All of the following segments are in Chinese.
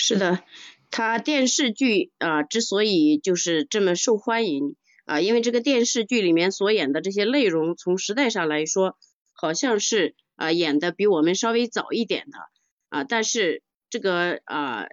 是的，他电视剧啊之所以就是这么受欢迎啊，因为这个电视剧里面所演的这些内容，从时代上来说，好像是啊演的比我们稍微早一点的啊，但是这个啊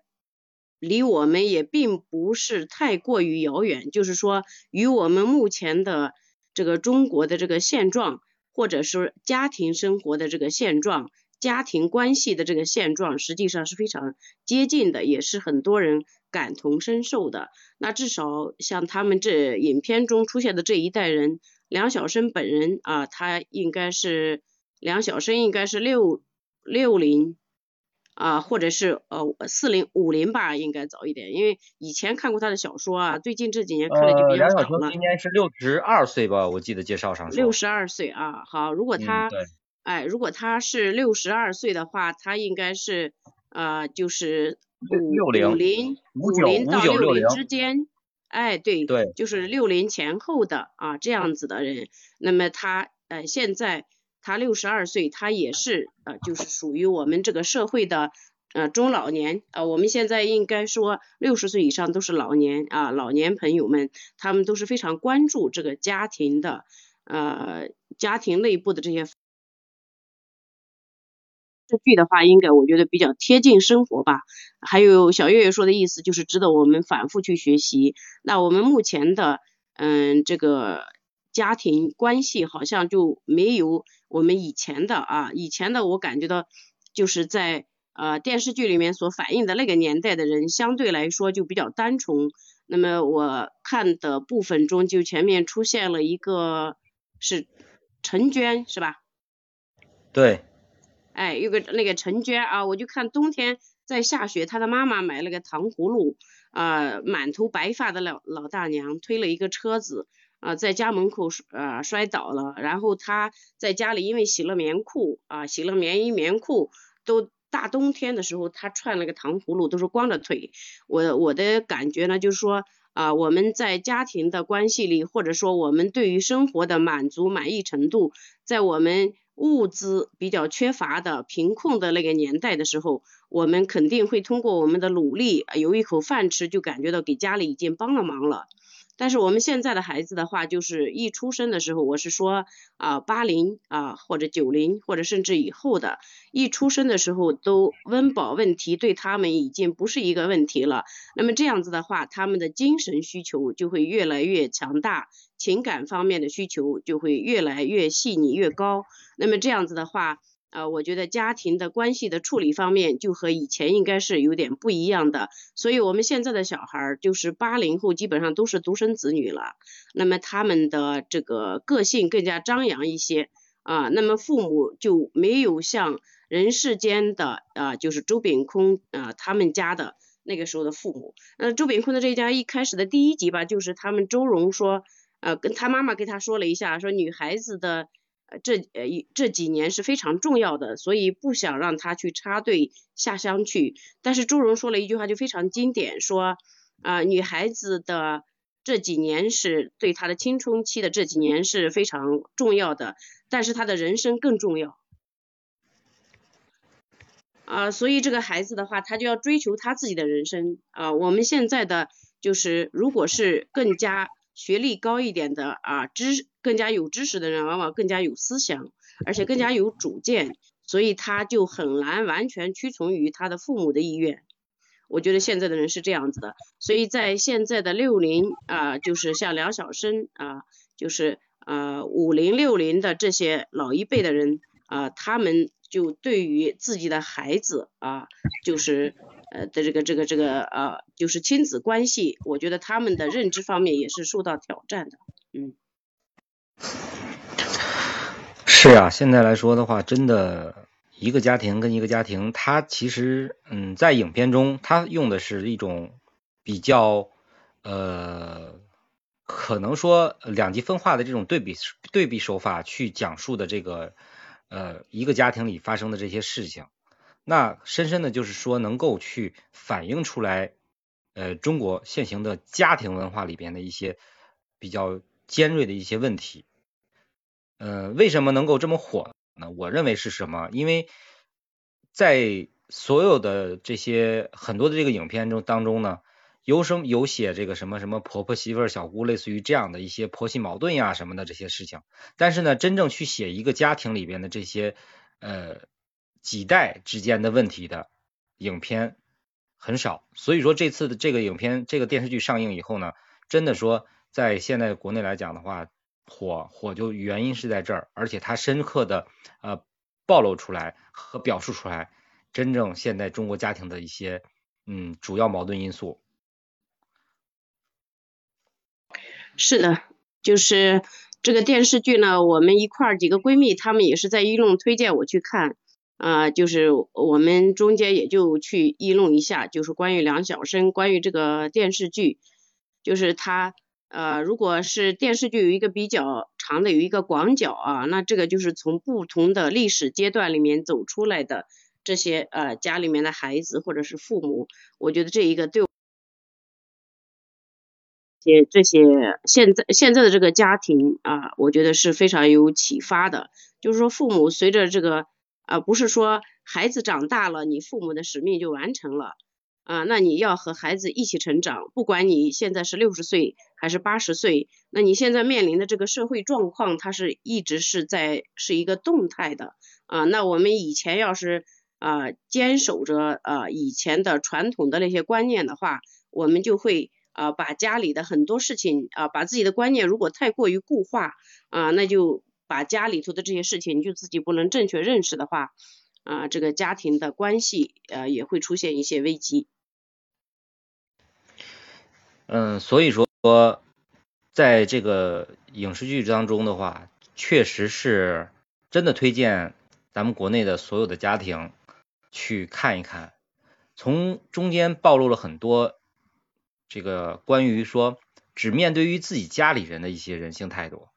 离我们也并不是太过于遥远，就是说与我们目前的这个中国的这个现状，或者是家庭生活的这个现状。家庭关系的这个现状实际上是非常接近的，也是很多人感同身受的。那至少像他们这影片中出现的这一代人，梁晓声本人啊，他应该是梁晓声应该是六六零啊，或者是呃四零五零吧，应该早一点，因为以前看过他的小说啊，最近这几年看的就比较少了。梁晓声今年是六十二岁吧，我记得介绍上六十二岁啊，好，如果他。哎，如果他是六十二岁的话，他应该是呃，就是五五零五零到六零之间，哎，对，对，就是六零前后的啊这样子的人。那么他呃现在他六十二岁，他也是呃就是属于我们这个社会的呃中老年啊。我们现在应该说六十岁以上都是老年啊，老年朋友们他们都是非常关注这个家庭的呃家庭内部的这些。这剧的话，应该我觉得比较贴近生活吧。还有小月月说的意思，就是值得我们反复去学习。那我们目前的，嗯，这个家庭关系好像就没有我们以前的啊，以前的我感觉到就是在呃电视剧里面所反映的那个年代的人，相对来说就比较单纯。那么我看的部分中，就前面出现了一个是陈娟，是吧？对。哎，有个那个陈娟啊，我就看冬天在下雪，她的妈妈买了个糖葫芦，啊，满头白发的老老大娘推了一个车子，啊，在家门口呃摔倒了，然后她在家里因为洗了棉裤，啊，洗了棉衣棉裤，都大冬天的时候，她串了个糖葫芦，都是光着腿。我我的感觉呢，就是说啊，我们在家庭的关系里，或者说我们对于生活的满足满意程度，在我们。物资比较缺乏的贫困的那个年代的时候，我们肯定会通过我们的努力，有一口饭吃，就感觉到给家里已经帮了忙了。但是我们现在的孩子的话，就是一出生的时候，我是说啊八零啊或者九零或者甚至以后的，一出生的时候都温饱问题对他们已经不是一个问题了。那么这样子的话，他们的精神需求就会越来越强大。情感方面的需求就会越来越细腻越高，那么这样子的话，呃，我觉得家庭的关系的处理方面就和以前应该是有点不一样的。所以我们现在的小孩儿就是八零后，基本上都是独生子女了，那么他们的这个个性更加张扬一些啊，那么父母就没有像人世间的啊，就是周秉昆啊他们家的那个时候的父母。那周秉昆的这一家一开始的第一集吧，就是他们周荣说。呃，跟他妈妈跟他说了一下，说女孩子的这呃这几年是非常重要的，所以不想让她去插队下乡去。但是朱荣说了一句话就非常经典，说啊女孩子的这几年是对她的青春期的这几年是非常重要的，但是她的人生更重要啊，所以这个孩子的话，他就要追求他自己的人生啊。我们现在的就是如果是更加。学历高一点的啊，知更加有知识的人，往往更加有思想，而且更加有主见，所以他就很难完全屈从于他的父母的意愿。我觉得现在的人是这样子的，所以在现在的六零啊，就是像梁晓声啊，就是呃五零六零的这些老一辈的人啊，他们就对于自己的孩子啊，就是。呃的这个这个这个呃，就是亲子关系，我觉得他们的认知方面也是受到挑战的，嗯。是啊，现在来说的话，真的一个家庭跟一个家庭，他其实嗯，在影片中他用的是一种比较呃，可能说两极分化的这种对比对比手法去讲述的这个呃一个家庭里发生的这些事情。那深深的就是说，能够去反映出来，呃，中国现行的家庭文化里边的一些比较尖锐的一些问题。呃，为什么能够这么火呢？我认为是什么？因为在所有的这些很多的这个影片中当中呢，有什么有写这个什么什么婆婆媳妇小姑，类似于这样的一些婆媳矛盾呀什么的这些事情，但是呢，真正去写一个家庭里边的这些呃几代之间的问题的影片很少，所以说这次的这个影片这个电视剧上映以后呢，真的说在现在国内来讲的话，火火就原因是在这儿，而且它深刻的呃暴露出来和表述出来。真正现在中国家庭的一些嗯主要矛盾因素，是的，就是这个电视剧呢，我们一块儿几个闺蜜，她们也是在一弄推荐我去看，啊，就是我们中间也就去议论一下，就是关于梁晓声，关于这个电视剧，就是他呃，如果是电视剧有一个比较长的有一个广角啊，那这个就是从不同的历史阶段里面走出来的。这些呃家里面的孩子或者是父母，我觉得这一个对些这些现在现在的这个家庭啊，我觉得是非常有启发的。就是说父母随着这个啊，不是说孩子长大了，你父母的使命就完成了啊，那你要和孩子一起成长。不管你现在是六十岁还是八十岁，那你现在面临的这个社会状况，它是一直是在是一个动态的啊。那我们以前要是啊，坚守着啊以前的传统的那些观念的话，我们就会啊把家里的很多事情啊，把自己的观念如果太过于固化啊，那就把家里头的这些事情就自己不能正确认识的话啊，这个家庭的关系呃也会出现一些危机。嗯，所以说在这个影视剧当中的话，确实是真的推荐咱们国内的所有的家庭。去看一看，从中间暴露了很多这个关于说只面对于自己家里人的一些人性态度，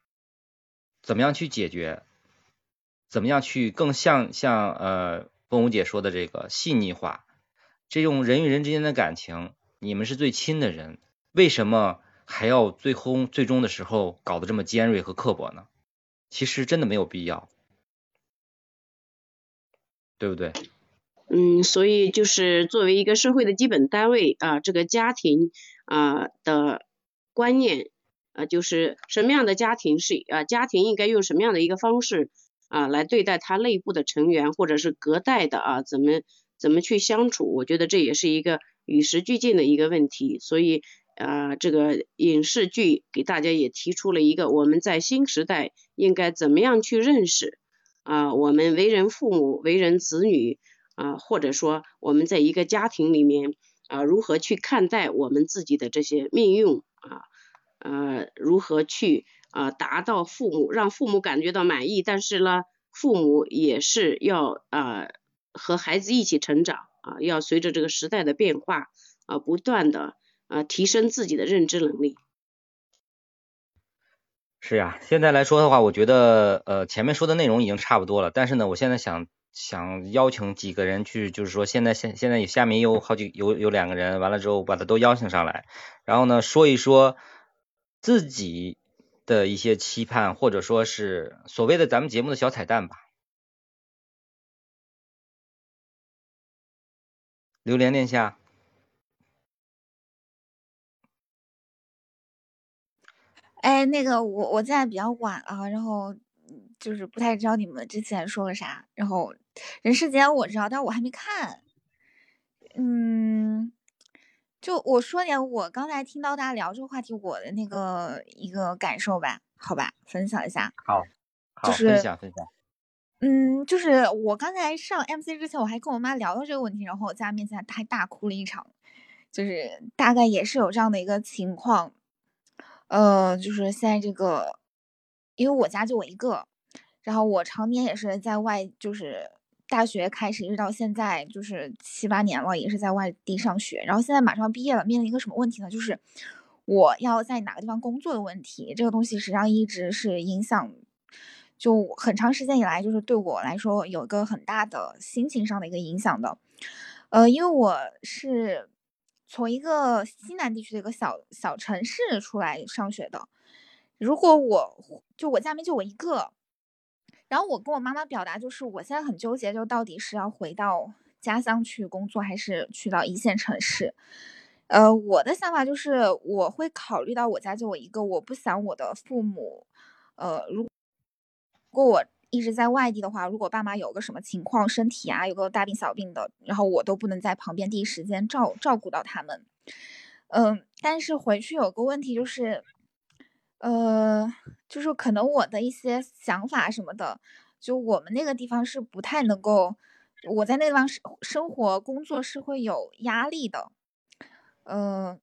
怎么样去解决，怎么样去更像像呃凤舞姐说的这个细腻化，这种人与人之间的感情，你们是最亲的人，为什么还要最后最终的时候搞得这么尖锐和刻薄呢？其实真的没有必要，对不对？嗯，所以就是作为一个社会的基本单位啊，这个家庭啊的观念啊，就是什么样的家庭是啊，家庭应该用什么样的一个方式啊来对待他内部的成员，或者是隔代的啊，怎么怎么去相处？我觉得这也是一个与时俱进的一个问题。所以啊，这个影视剧给大家也提出了一个我们在新时代应该怎么样去认识啊，我们为人父母、为人子女。啊，或者说我们在一个家庭里面啊，如何去看待我们自己的这些命运啊？呃，如何去啊达到父母让父母感觉到满意？但是呢，父母也是要啊和孩子一起成长啊，要随着这个时代的变化啊，不断的啊提升自己的认知能力。是呀，现在来说的话，我觉得呃前面说的内容已经差不多了，但是呢，我现在想。想邀请几个人去，就是说现在现现在下面有好几有有两个人，完了之后把他都邀请上来，然后呢说一说自己的一些期盼，或者说是所谓的咱们节目的小彩蛋吧。榴莲殿下，哎，那个我我现在比较晚啊，然后就是不太知道你们之前说了啥，然后。人世间我知道，但我还没看。嗯，就我说点我刚才听到大家聊这个话题，我的那个一个感受吧，好吧，分享一下。好，好，分享分享。嗯，就是我刚才上 MC 之前，我还跟我妈聊到这个问题，然后我在她面前她还大哭了一场，就是大概也是有这样的一个情况。呃，就是现在这个，因为我家就我一个，然后我常年也是在外，就是。大学开始一直到现在就是七八年了，也是在外地上学。然后现在马上毕业了，面临一个什么问题呢？就是我要在哪个地方工作的问题。这个东西实际上一直是影响，就很长时间以来，就是对我来说有一个很大的心情上的一个影响的。呃，因为我是从一个西南地区的一个小小城市出来上学的。如果我就我家里面就我一个。然后我跟我妈妈表达，就是我现在很纠结，就到底是要回到家乡去工作，还是去到一线城市？呃，我的想法就是我会考虑到我家就我一个，我不想我的父母，呃，如果我一直在外地的话，如果爸妈有个什么情况，身体啊有个大病小病的，然后我都不能在旁边第一时间照照顾到他们。嗯，但是回去有个问题就是，呃，就是可能我的一些想法什么的，就我们那个地方是不太能够，我在那地方生生活工作是会有压力的。嗯，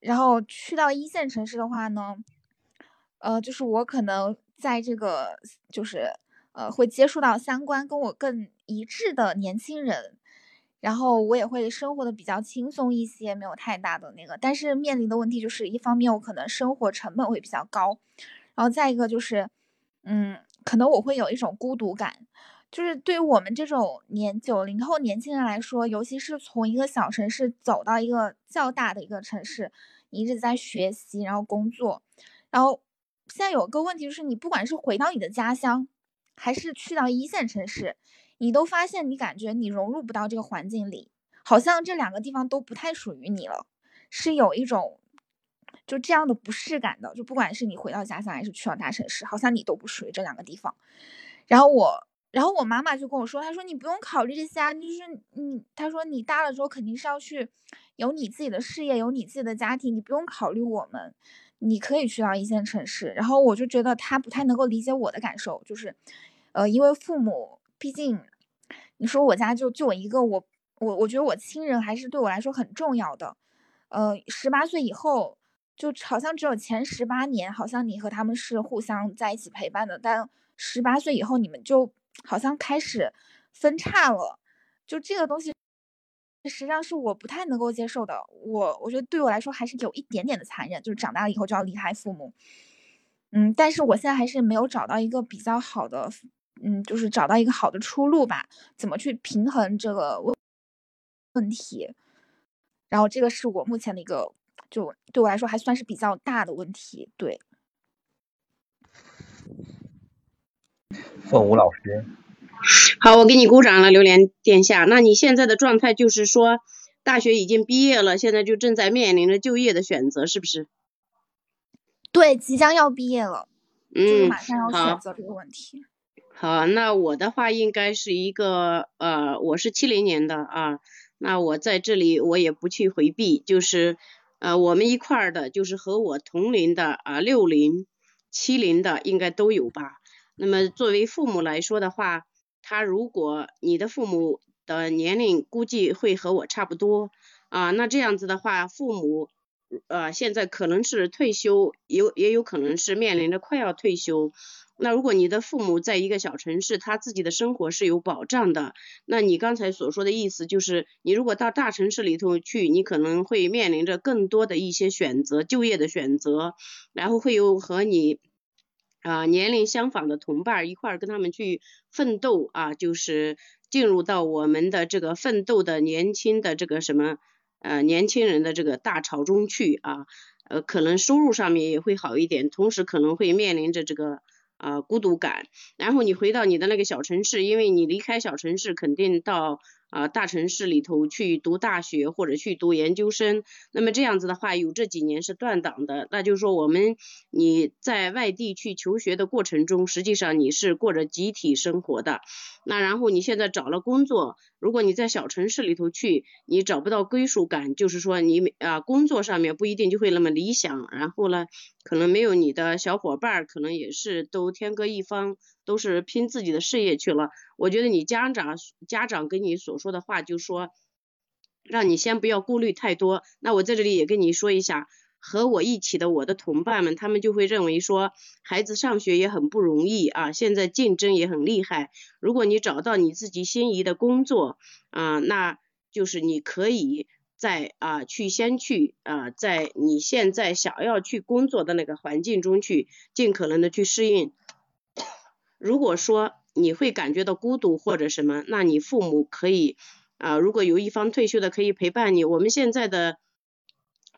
然后去到一线城市的话呢，呃，就是我可能在这个就是呃会接触到相关跟我更一致的年轻人。然后我也会生活的比较轻松一些，没有太大的那个，但是面临的问题就是一方面我可能生活成本会比较高，然后再一个就是，嗯，可能我会有一种孤独感，就是对于我们这种年九零后年轻人来说，尤其是从一个小城市走到一个较大的一个城市，你一直在学习，然后工作，然后现在有个问题就是，你不管是回到你的家乡，还是去到一线城市。你都发现，你感觉你融入不到这个环境里，好像这两个地方都不太属于你了，是有一种就这样的不适感的。就不管是你回到家乡，还是去到大城市，好像你都不属于这两个地方。然后我，然后我妈妈就跟我说，她说你不用考虑这些啊，就是你，她说你大了之后肯定是要去有你自己的事业，有你自己的家庭，你不用考虑我们，你可以去到一线城市。然后我就觉得她不太能够理解我的感受，就是，呃，因为父母。毕竟，你说我家就就我一个，我我我觉得我亲人还是对我来说很重要的。呃，十八岁以后，就好像只有前十八年，好像你和他们是互相在一起陪伴的，但十八岁以后，你们就好像开始分叉了。就这个东西，实际上是我不太能够接受的。我我觉得对我来说还是有一点点的残忍，就是长大了以后就要离开父母。嗯，但是我现在还是没有找到一个比较好的。嗯，就是找到一个好的出路吧，怎么去平衡这个问问题？然后这个是我目前的一个，就对我来说还算是比较大的问题。对，凤舞老师，好，我给你鼓掌了，榴莲殿下。那你现在的状态就是说，大学已经毕业了，现在就正在面临着就业的选择，是不是？对，即将要毕业了，嗯，马上要选择这个问题。好，那我的话应该是一个呃，我是七零年的啊，那我在这里我也不去回避，就是呃我们一块儿的，就是和我同龄的啊六零七零的应该都有吧。那么作为父母来说的话，他如果你的父母的年龄估计会和我差不多啊，那这样子的话，父母呃现在可能是退休，有也有可能是面临着快要退休。那如果你的父母在一个小城市，他自己的生活是有保障的，那你刚才所说的意思就是，你如果到大城市里头去，你可能会面临着更多的一些选择，就业的选择，然后会有和你啊年龄相仿的同伴一块儿跟他们去奋斗啊，就是进入到我们的这个奋斗的年轻的这个什么呃年轻人的这个大潮中去啊，呃可能收入上面也会好一点，同时可能会面临着这个。啊，孤独感，然后你回到你的那个小城市，因为你离开小城市，肯定到。啊，大城市里头去读大学或者去读研究生，那么这样子的话，有这几年是断档的。那就是说，我们你在外地去求学的过程中，实际上你是过着集体生活的。那然后你现在找了工作，如果你在小城市里头去，你找不到归属感，就是说你啊工作上面不一定就会那么理想。然后呢，可能没有你的小伙伴，可能也是都天各一方。都是拼自己的事业去了，我觉得你家长家长跟你所说的话，就说让你先不要顾虑太多。那我在这里也跟你说一下，和我一起的我的同伴们，他们就会认为说，孩子上学也很不容易啊，现在竞争也很厉害。如果你找到你自己心仪的工作啊，那就是你可以在啊去先去啊，在你现在想要去工作的那个环境中去，尽可能的去适应。如果说你会感觉到孤独或者什么，那你父母可以啊，如果有一方退休的可以陪伴你。我们现在的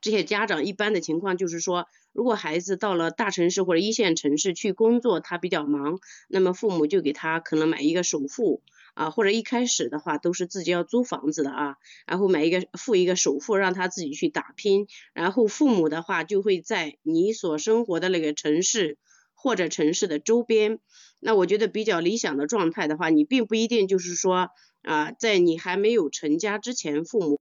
这些家长一般的情况就是说，如果孩子到了大城市或者一线城市去工作，他比较忙，那么父母就给他可能买一个首付啊，或者一开始的话都是自己要租房子的啊，然后买一个付一个首付让他自己去打拼，然后父母的话就会在你所生活的那个城市或者城市的周边。那我觉得比较理想的状态的话，你并不一定就是说啊，在你还没有成家之前，父母。